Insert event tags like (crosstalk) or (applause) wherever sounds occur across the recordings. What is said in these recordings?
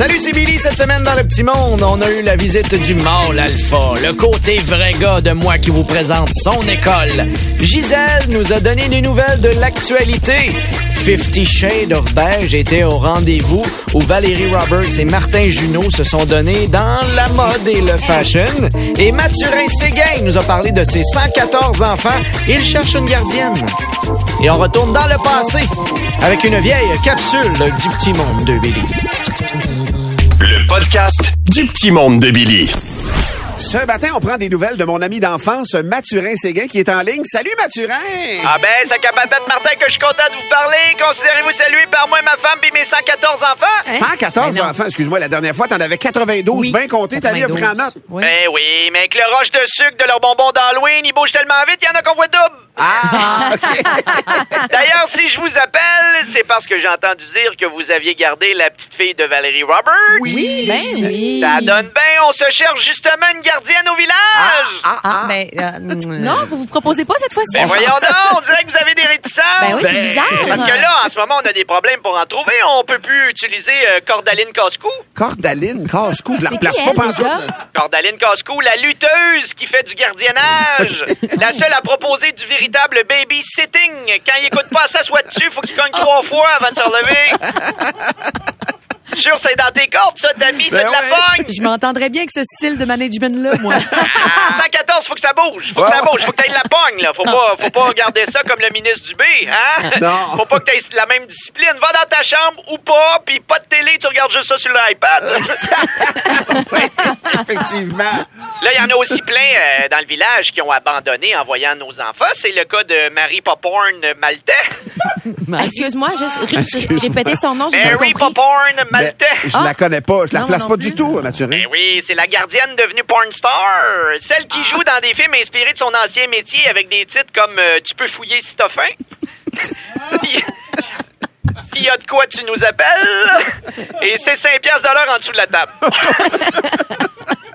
Salut, c'est Billy. Cette semaine dans le petit monde, on a eu la visite du mâle alpha, le côté vrai gars de moi qui vous présente son école. Gisèle nous a donné des nouvelles de l'actualité. Fifty Shades of Beige était au rendez-vous où Valérie Roberts et Martin Junot se sont donnés dans la mode et le fashion. Et Mathurin Séguin nous a parlé de ses 114 enfants. Il cherche une gardienne. Et on retourne dans le passé avec une vieille capsule du petit monde de Billy. Podcast du petit monde de Billy. Ce matin, on prend des nouvelles de mon ami d'enfance, Mathurin Séguin, qui est en ligne. Salut, Mathurin! Ah ben, c'est Capatate Martin que je suis content de vous parler. Considérez-vous salué par moi, ma femme puis mes 114 enfants. 114 Ben non. enfants, excuse-moi, la dernière fois, t'en avais 92, Oui, bien compté, t'as mis un 92. pris en note. Oui. Ben oui, mais avec le roche de sucre de leurs bonbons d'Halloween, ils bougent tellement vite, il y en a qu'on voit double. Ah, (laughs) OK. D'ailleurs, si je vous appelle, c'est parce que j'ai entendu dire que vous aviez gardé la petite fille de Valérie Roberts. Oui, Ben oui. Ça donne bien, on se cherche justement une gardienne au village. Ah, Ah, ben, euh, (laughs) non, vous vous proposez pas cette fois-ci. Ben voyons donc, on dirait que vous avez des réticences. Ben oui, c'est bizarre. Parce que là, en ce moment, on a des problèmes pour en trouver. On peut plus utiliser euh, Cordaline Cascou. Cordaline, casse-cou, je la qui, pas là. Cordaline Cascou, la lutteuse qui fait du gardiennage. (laughs) la seule à proposer du véritable babysitting. Quand il écoute pas, s'assoit dessus, faut qu'il cogne trois fois avant de se relever. (laughs) Sûr, c'est dans tes cordes, ça, Tammy. Ben de la pogne. Je m'entendrais bien avec ce style de management-là, moi. Ah, 114, faut que ça bouge. Faut que ça bouge. Faut que t'aies de la pogne, là. Faut pas, faut pas regarder ça comme le ministre du B, hein? Non. Faut pas que t'aies la même discipline. Va dans ta chambre ou pas, puis pas de télé, tu regardes juste ça sur l'iPad. (laughs) Oui, effectivement. Là, il y en a aussi plein euh, dans le village qui ont abandonné en voyant nos enfants. C'est le cas de Marie Poporn Maltais. (laughs) Excuse-moi, juste ré- répéter son nom, j'ai pas Mary Maltais. je Ah. la connais pas, je la Non, replace non pas plus. du tout, Mathurin. Ben oui, c'est la gardienne devenue porn star. Celle qui joue dans des films inspirés de son ancien métier avec des titres comme euh, Tu peux fouiller si t'as faim. (laughs) Si- S'il y a de quoi, tu nous appelles. Et c'est 5 piastres de l'heure en dessous de la table. (laughs)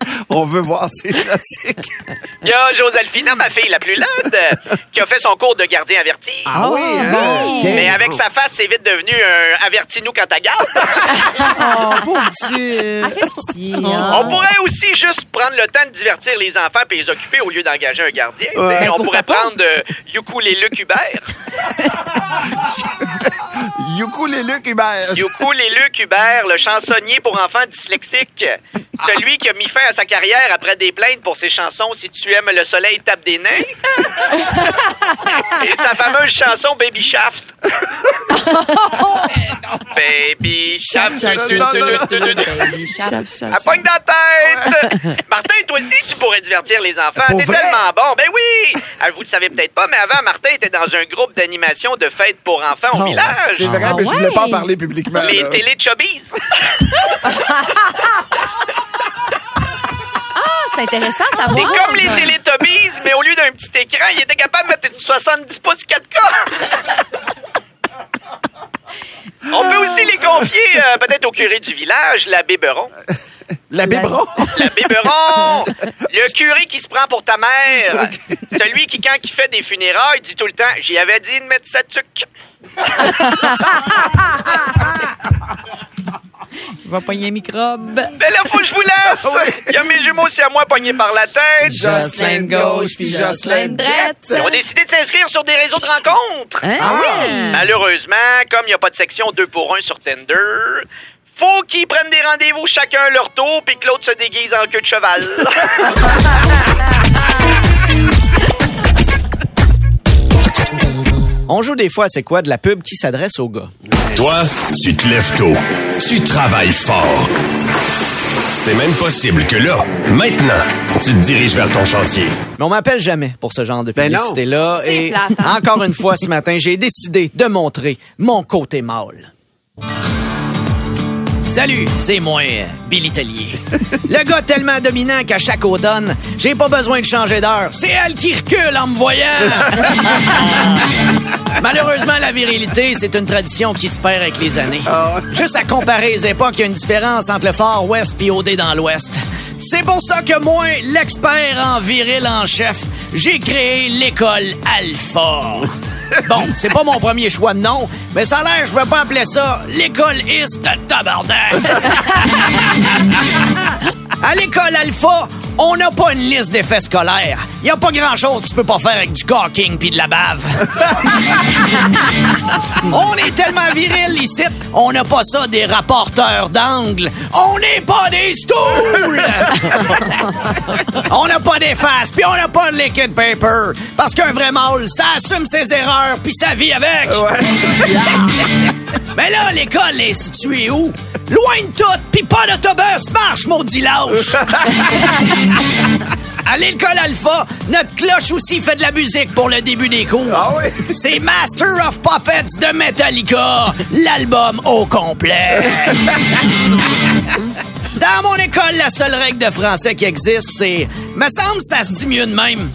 (laughs) On veut voir ces classiques. (laughs) Il y a Josalphina, ma fille la plus laide, qui a fait son cours de gardien averti. Ah oui, hein? bon. OK. Mais avec sa face, c'est vite devenu un avertis-nous quand t'as garde. (laughs) Oh, pauvre Dieu. Fait petit, hein. On pourrait aussi juste prendre le temps de divertir les enfants et les occuper au lieu d'engager un gardien. Ouais. On pourrait prendre euh, Ukulele Hubert. Ukulele Hubert. Ukulele Hubert, le chansonnier pour enfants dyslexiques. Celui qui a mis fin à sa carrière après des plaintes pour ses chansons Si tu aimes le soleil, tape des nains. Et sa fameuse chanson Baby Shaft. Baby Shaft. Baby, shaft, Elle pogne dans la tête! Martin, toi aussi, tu pourrais divertir les enfants. T'es tellement bon. Ben oui! Ah, vous le savez peut-être pas, mais avant, Martin était dans un groupe d'animation de fêtes pour enfants au Oh, village. C'est vrai, Ah mais je voulais pas en parler publiquement. Les là. Téléchubbies. C'est intéressant à C'est savoir. comme les Télétubbies, mais au lieu d'un petit écran, il était capable de mettre une 70 pouces 4K. (laughs) On peut aussi les confier euh, peut-être au curé du village, la Béberon. La biberon. La Béberon! Le curé qui se prend pour ta mère. Celui qui, quand il fait des funérailles, dit tout le temps J'y avais dit de mettre sa (laughs) tuque. Il (laughs) va pogner un microbe. Mais là, faut que je vous laisse. (laughs) Il y a mes jumeaux aussi à moi pognés par la tête. Jocelyn gauche puis Jocelyn droite. Ils ont décidé de s'inscrire sur des réseaux de rencontres. Hein? Ah oui. Malheureusement, comme il n'y a pas de section 2 pour 1 sur Tinder, faut qu'ils prennent des rendez-vous chacun à leur tour puis que l'autre se déguise en queue de cheval. (laughs) On joue des fois, c'est quoi, de la pub qui s'adresse aux gars? Toi, tu te lèves tôt. Tu travailles fort. C'est même possible que là, maintenant, tu te diriges vers ton chantier. Mais on m'appelle jamais pour ce genre de Ben publicité-là. Et plate, hein? encore une fois, ce matin, j'ai décidé de montrer mon côté mâle. Salut, c'est moi, Billy Tellier. (laughs) Le gars tellement dominant qu'à chaque automne, j'ai pas besoin de changer d'heure. C'est elle qui recule en me voyant. (laughs) Malheureusement, la virilité, c'est une tradition qui se perd avec les années. Juste à comparer les époques, il y a une différence entre le Far West et OD dans l'Ouest. C'est pour ça que moi, l'expert en viril en chef, j'ai créé l'école Alpha. Bon, c'est pas mon premier choix de nom, mais ça a l'air, je peux pas appeler ça l'école is de tabarnak. (laughs) À l'école Alpha, on n'a pas une liste d'effets scolaires. Y a pas grand-chose que tu peux pas faire avec du caulking puis de la bave. (laughs) on est tellement viril ici, on n'a pas ça des rapporteurs d'angle. On n'est pas des stools! (laughs) on n'a pas des faces, puis on n'a pas de liquid paper. Parce qu'un vrai mâle, ça assume ses erreurs, puis ça vit avec. (laughs) Mais là, l'école est située où? Loin de tout, pis pas d'autobus, marche, maudit lâche! (laughs) À l'école Alpha, notre cloche aussi fait de la musique pour le début des cours. Ah oui? C'est Master of Puppets de Metallica, l'album au complet. (laughs) Dans mon école, la seule règle de français qui existe, c'est me semble ça se dit mieux de même.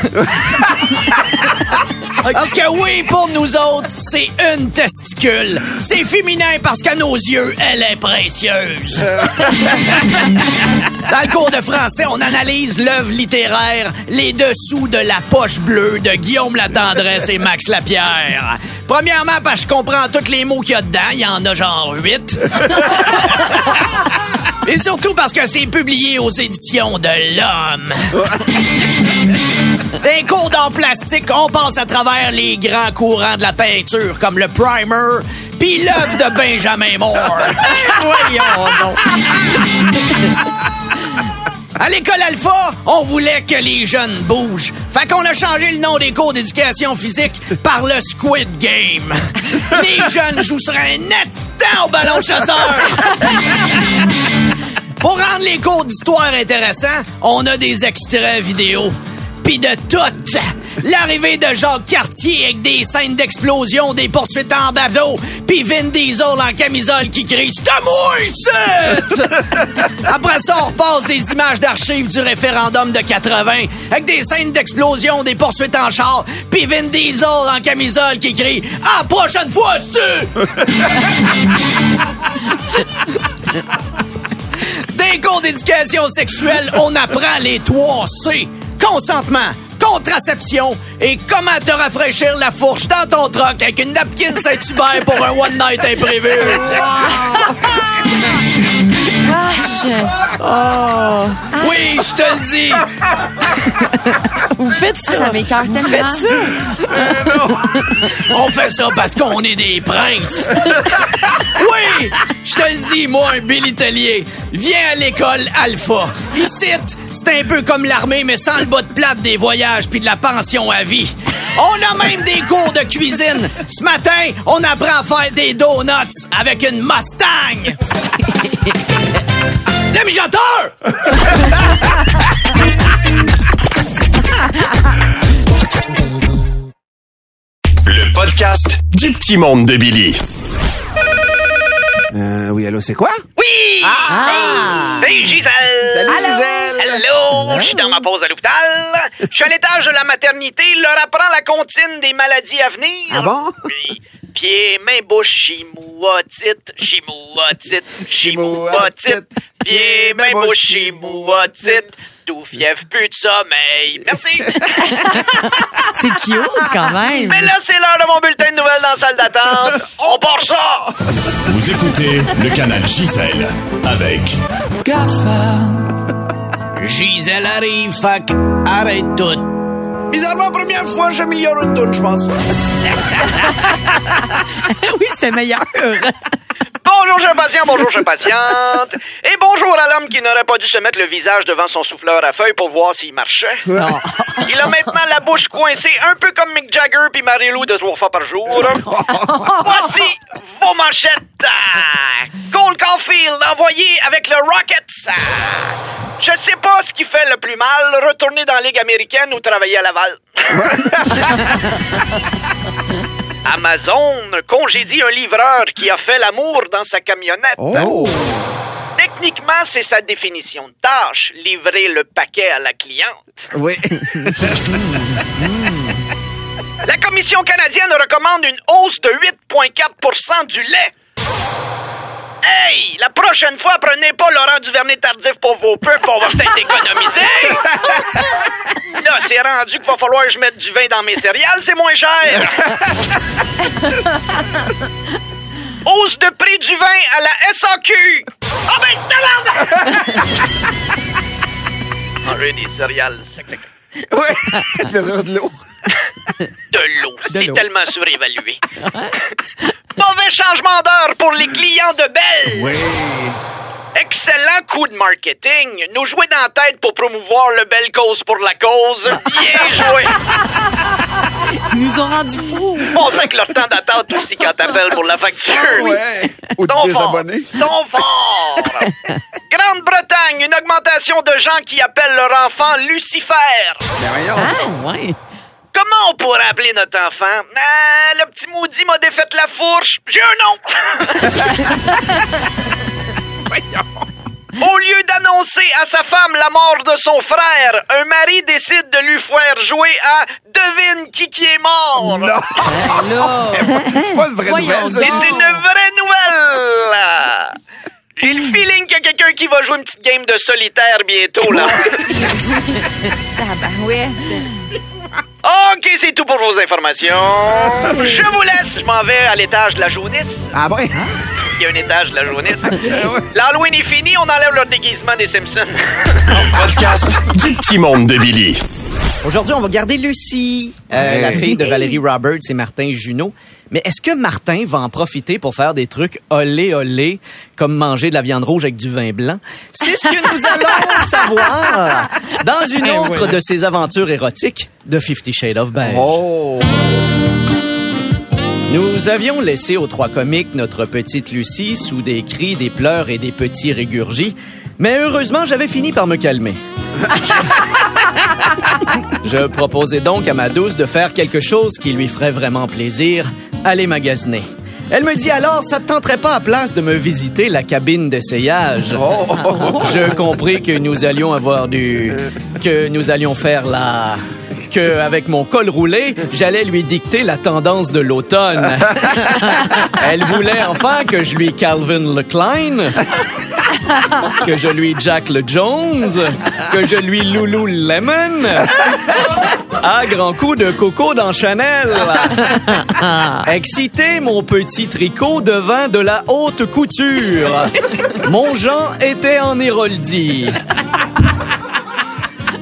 (laughs) Parce que oui, pour nous autres, c'est une testicule. C'est féminin parce qu'à nos yeux, elle est précieuse. (laughs) Dans le cours de français, on analyse l'œuvre littéraire Les dessous de la poche bleue de Guillaume Latendresse et Max Lapierre. Premièrement, parce que je comprends tous les mots qu'il y a dedans. Il y en a genre huit. (laughs) Et surtout parce que c'est publié aux éditions de l'Homme. Des cours d'art plastique, on passe à travers les grands courants de la peinture, comme le primer, puis l'œuvre de Benjamin Moore. (laughs) À l'école Alpha, on voulait que les jeunes bougent. Fait qu'on a changé le nom des cours d'éducation physique par le Squid Game. (laughs) Les jeunes jouent sur un net temps au ballon chasseur. (laughs) Les cours d'histoire intéressants, on a des extraits vidéo. Pis de tout! L'arrivée de Jacques Cartier avec des scènes d'explosion, des poursuites en bateau, pis Vin Diesel en camisole qui crie « C'est à moi, ici! (laughs) » Après ça, on repasse des images d'archives du référendum de 80 avec des scènes d'explosion, des poursuites en char, pis Vin Diesel en camisole qui crie « À la prochaine fois, tu! (laughs) » Des cours d'éducation sexuelle, on apprend les trois C. Consentement, contraception et comment te rafraîchir la fourche dans ton troc avec une napkin Saint-Hubert pour un one night (laughs) imprévu. Oui, je te le dis. Vous faites ça? Ça m'écœure tellement. On fait ça parce qu'on est des princes. Oui, je te le dis, moi, un Billy Tellier. Viens à l'école Alpha. Ici, c'est un peu comme l'armée, mais sans le bas de plate des voyages puis de la pension à vie. On a même des cours de cuisine. Ce matin, on apprend à faire des donuts avec une Mustang. Le mijoteur! Le podcast du petit monde de Billy. Euh, oui, allô, c'est quoi? Oui! Ah! Hey, Gisèle! Salut, Gisèle! Hello! Je suis dans ma pause à l'hôpital. Je suis à l'étage de la maternité, leur apprend la comptine des maladies à venir. Ah bon? Oui. Pieds, mains, bouche, chimouotite, chimouotite, chimouotite. Pieds, mains, bouche, chimouotite. Tout fièvre, plus de sommeil? Merci. (laughs) C'est cute quand même. Mais là, c'est l'heure de mon bulletin de nouvelles dans la salle d'attente. On part ça! Vous écoutez le canal Gisèle avec Gisèle arrive, fac, arrête tout. Bizarrement, première fois, j'améliore une toune, je pense. (laughs) oui, c'était meilleur. (laughs) Bonjour, chers patients, bonjour, chers patientes. Et bonjour à l'homme qui n'aurait pas dû se mettre le visage devant son souffleur à feuilles pour voir s'il marchait. (laughs) Il a maintenant la bouche coincée, un peu comme Mick Jagger puis Marie-Lou de trois fois par jour. Voici vos manchettes. Cole Caulfield envoyé avec le Rockets. Je sais pas ce qui fait le plus mal, retourner dans la Ligue américaine ou travailler à Laval. (laughs) Amazon congédie un livreur qui a fait l'amour dans sa camionnette. Oh! Techniquement, c'est sa définition de tâche, livrer le paquet à la cliente. Oui. (laughs) La Commission canadienne recommande une hausse de 8,4% du lait. Hey! La prochaine fois, prenez pas Laurent Duvernay tardif pour vos peu, on va peut-être économiser. (laughs) Là, c'est rendu qu'il va falloir que je mette du vin dans mes céréales, c'est moins cher. (laughs) Hausse de prix du vin à la SAQ. Ah ben, tabarnak! (laughs) Manger des céréales, c'est que- Oui. Faire de l'eau. de l'eau. C'est tellement surévalué. Mauvais changement d'heure pour les clients de Belle. Oui. Excellent coup de marketing. Nous jouer dans la tête pour promouvoir le Belle Cause pour la cause. Bien (laughs) joué. Ils nous ont rendus fous. On sait que leur temps d'attente aussi quand t'appelles pour la facture. Ouais. Ou de Ton fort. Ton fort. Grande-Bretagne, une augmentation de gens qui appellent leur enfant Lucifer. Mais voyons. Ah, ouais. Comment on pourrait appeler notre enfant? Ah, le petit maudit m'a défait la fourche. J'ai un nom. (laughs) Au lieu d'annoncer à sa femme la mort de son frère, un mari décide de lui faire jouer à Devine qui qui est mort. Non. (laughs) Là. C'est pas une vraie Voyons nouvelle. C'est une vraie nouvelle. J'ai le feeling qu'il y a quelqu'un qui va jouer une petite game de solitaire bientôt, là. Tabarouette. (laughs) OK, c'est tout pour vos informations. (laughs) Je vous laisse. Je m'en vais à l'étage de la jaunisse. Ah ouais? Il y a un étage de la jaunisse. (laughs) L'Halloween est fini, on enlève le déguisement des Simpsons. (laughs) Podcast du petit monde de Billy. Aujourd'hui, on va garder Lucie, euh, Hey. la fille de Valérie Roberts et Martin Junot. Mais est-ce que Martin va en profiter pour faire des trucs olé olé, comme manger de la viande rouge avec du vin blanc? C'est ce que nous (laughs) allons savoir dans une Ben autre de ses aventures érotiques de Fifty Shades of Beige. Oh! Nous avions laissé aux trois comiques notre petite Lucie sous des cris, des pleurs et des petits régurgis. Mais heureusement, j'avais fini par me calmer. (laughs) Je proposais donc à ma douce de faire quelque chose qui lui ferait vraiment plaisir, aller magasiner. Elle me dit alors, ça te tenterait pas à place de me visiter la cabine d'essayage? (laughs) Je compris que nous allions avoir du... que nous allions faire la... que avec mon col roulé, j'allais lui dicter la tendance de l'automne. (laughs) Elle voulait enfin que je lui Calvin le Klein, (laughs) que je lui Jack le Jones, que je lui Loulou Lemon, à grand coup de coco dans Chanel. (laughs) Excité, mon petit tricot devint de la haute couture. Mon Jean était en héroldi.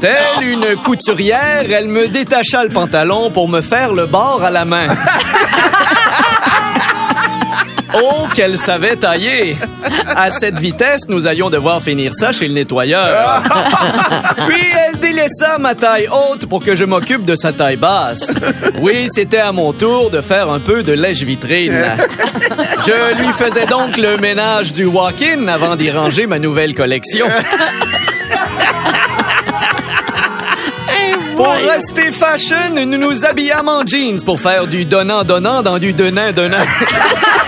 Telle une couturière, elle me détacha le pantalon pour me faire le bord à la main. Oh, qu'elle savait tailler! À cette vitesse, nous allions devoir finir ça chez le nettoyeur. (laughs) Puis elle délaissa ma taille haute pour que je m'occupe de sa taille basse. Oui, c'était à mon tour de faire un peu de lèche-vitrine. Je lui faisais donc le ménage du walk-in avant d'y ranger ma nouvelle collection. Pour rester fashion, nous nous habillâmes en jeans pour faire du donnant-donnant dans du donnant-donnant. (laughs)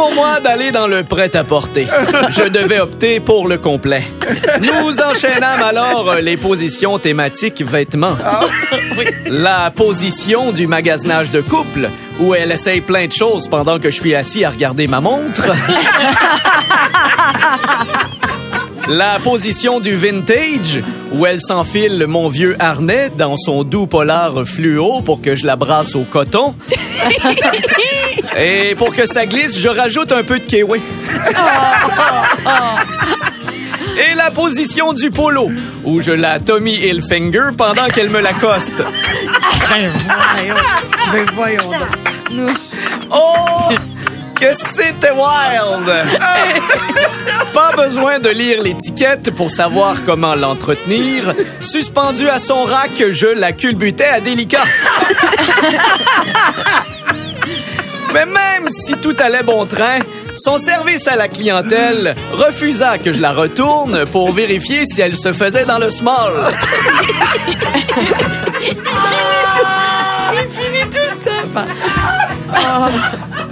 pour moi d'aller dans le prêt-à-porter. Je devais opter pour le complet. Nous enchaînâmes alors les positions thématiques vêtements. La position du magasinage de couple, où elle essaye plein de choses pendant que je suis assis à regarder ma montre. La position du vintage, où elle s'enfile mon vieux harnais dans son doux polar fluo pour que je la brasse au coton. (laughs) (laughs) Et pour que ça glisse, je rajoute un peu de kiwi. (laughs) Et la position du polo, où je la Tommy Hilfinger pendant qu'elle me l'accoste. Ben voyons donc. Nous- (laughs) Oh! Que c'était wild! Pas besoin de lire l'étiquette pour savoir comment l'entretenir. Suspendu à son rack, je la culbutais à délicat. Mais même si tout allait bon train, Son service à la clientèle refusa que je la retourne pour vérifier si elle se faisait dans le small. (laughs) Il finit tout le temps. Oh,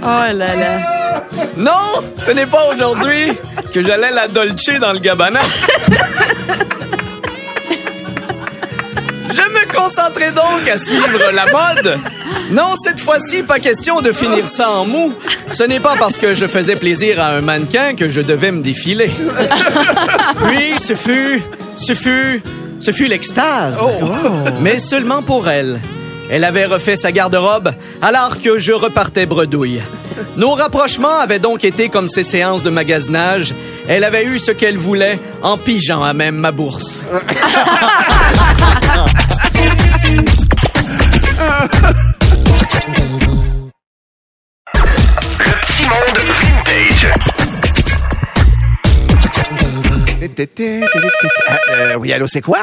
oh là là. Non, ce n'est pas aujourd'hui que j'allais la Dolce dans le Gabbana. Je me concentrais donc à suivre la mode. Non, cette fois-ci, pas question de finir ça en mou. Ce n'est pas parce que je faisais plaisir à un mannequin que je devais me défiler. (laughs) Puis, ce fut, ce fut, ce fut l'extase. Mais seulement pour elle. Elle avait refait sa garde-robe alors que je repartais bredouille. Nos rapprochements avaient donc été comme ces séances de magasinage. Elle avait eu ce qu'elle voulait en pigeant à même ma bourse. (laughs) Ah, euh, oui, allô, c'est quoi?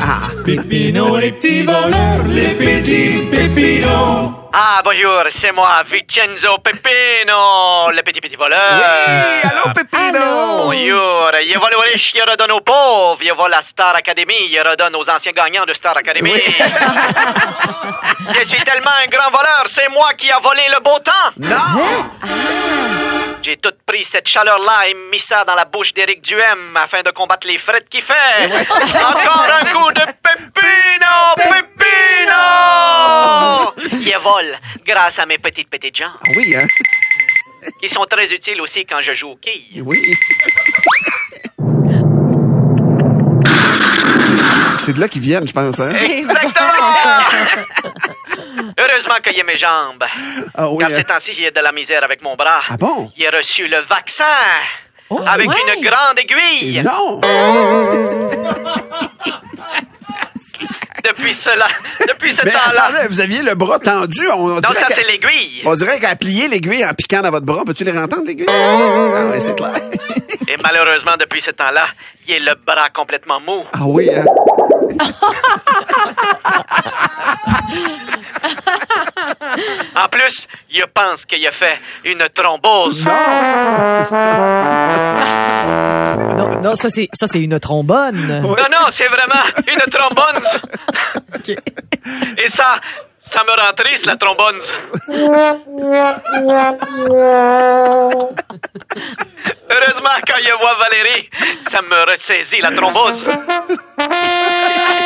Ah, Pépino, les petits voleurs, les petits pépinos. Ah, bonjour, c'est moi, Vincenzo Peppino, le petit petit voleur. oui, allô, Pépino! Bonjour, je vole aux riches, je redonne aux pauvres. Je vole à Star Academy, je redonne aux anciens gagnants de Star Academy. (laughs) je suis tellement un grand voleur, c'est moi qui a volé le beau temps. Non! J'ai tout pris cette chaleur-là et mis ça dans la bouche d'Éric Duhem afin de combattre les frettes qu'il fait. Encore un coup de Peppino! Peppino! (laughs) Je vole grâce à mes petites petites jambes, Ah Oui, hein? (laughs) qui sont très utiles aussi quand je joue aux quilles. Oui. C'est- de là qu'ils viennent, je pense, hein? Exactement! (laughs) Heureusement qu'il y a mes jambes. Ah oui, Car hein? ces temps-ci, j'ai de la misère avec mon bras. Ah bon? J'ai reçu le vaccin. avec ouais. une grande aiguille. Non! Depuis cela, depuis ce temps-là. vous aviez le bras tendu. On, on Non, ça, c'est l'aiguille. On dirait qu'à plier l'aiguille en piquant dans votre bras. Peux-tu les entendre, l'aiguille? Ah oui, c'est clair. Et malheureusement, depuis ce temps-là, il est le bras complètement mou. Ah oui, hein? En plus, je pense qu'il a fait une thrombose. Non, non, ça c'est ça c'est une trombone. Non, non, c'est vraiment une trombone. Ok. Et ça, ça me rend triste, la trombone. Heureusement, quand je vois Valérie, ça me ressaisit la thrombose. (laughs)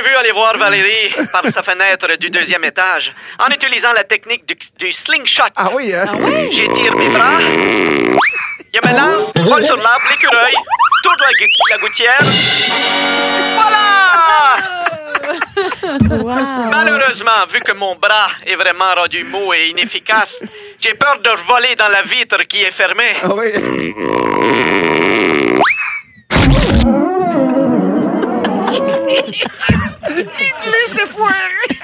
Prévu aller voir Valérie par sa fenêtre du deuxième étage en utilisant la technique du, du slingshot. Ah oui, hein? J'étire mes bras. Je me lance, vole sur l'arbre, l'écureuil, tourne la, gu- la gouttière. Voilà! Malheureusement, vu que mon bras est vraiment rendu mou et inefficace, j'ai peur de voler dans la vitre qui est fermée. Ah oui.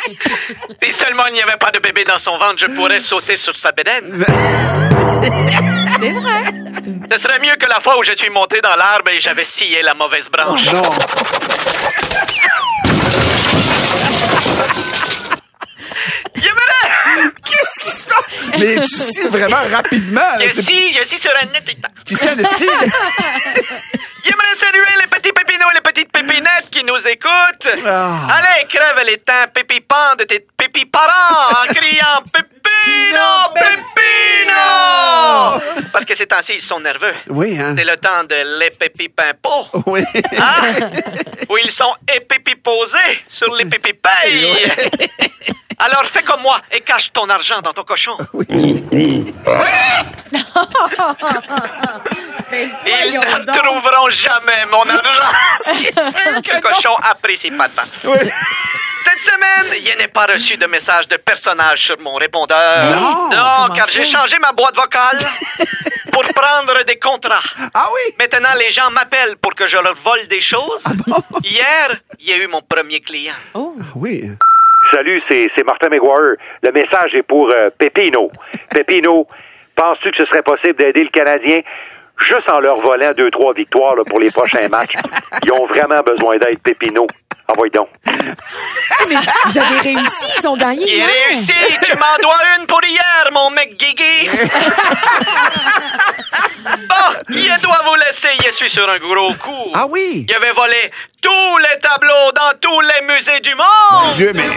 (laughs) Si seulement il n'y avait pas de bébé dans son ventre, je pourrais sauter sur sa bédaine. (laughs) C'est vrai. Ce serait mieux que la fois où je suis monté dans l'arbre et j'avais scié la mauvaise branche. Non. Yéméné! Qu'est-ce qui se passe? Mais tu scies vraiment rapidement. là. Je scie, je scie sur un net. Tu de scie. J'aimerais saluer les petits pépinots et les petites pépinettes qui nous écoutent. Ah. Allez, crève les temps pépipants de tes pépiparents en criant (laughs) Pépino, Pépino! Parce que ces temps-ci, ils sont nerveux. Oui, hein? C'est le temps de les pépipimpos. Oui. Hein? Où ils sont épipiposés sur les pépipayes. Alors fais comme moi et cache ton argent dans ton cochon. (laughs) (laughs) Ils ne trouveront jamais mon argent. (laughs) Le cochon apprécie pas tant. Oui. Cette semaine, je n'ai pas reçu de message de personnage sur mon répondeur. Non, Non, car j'ai changé ma boîte vocale pour prendre des contrats. Ah oui? Maintenant, les gens m'appellent pour que je leur vole des choses. Hier, il y a eu mon premier client. Ah Oui. Salut, c'est Martin McGuire. Le message est pour euh, Pépino. Pépino, penses-tu que ce serait possible d'aider le Canadien juste en leur volant deux, trois victoires pour les prochains matchs? Ils ont vraiment besoin d'aide, Pépino. Envoie donc. Mais vous avez réussi, ils ont gagné Il hier. réussi, tu m'en dois une pour hier, mon mec Guigui. (laughs) bon, je dois vous laisser, je suis sur un gros coup. Ah oui? Il avait volé tous les tableaux dans tous les musées du monde. Dieu, mais...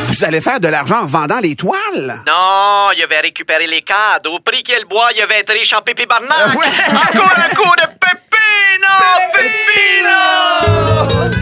Vous allez faire de l'argent en vendant les toiles? Non, il avait récupéré les cadres. Au prix qu'il boit, il avait être riche en pipi barnac. Ah ouais. Encore un coup de pépino, pépino.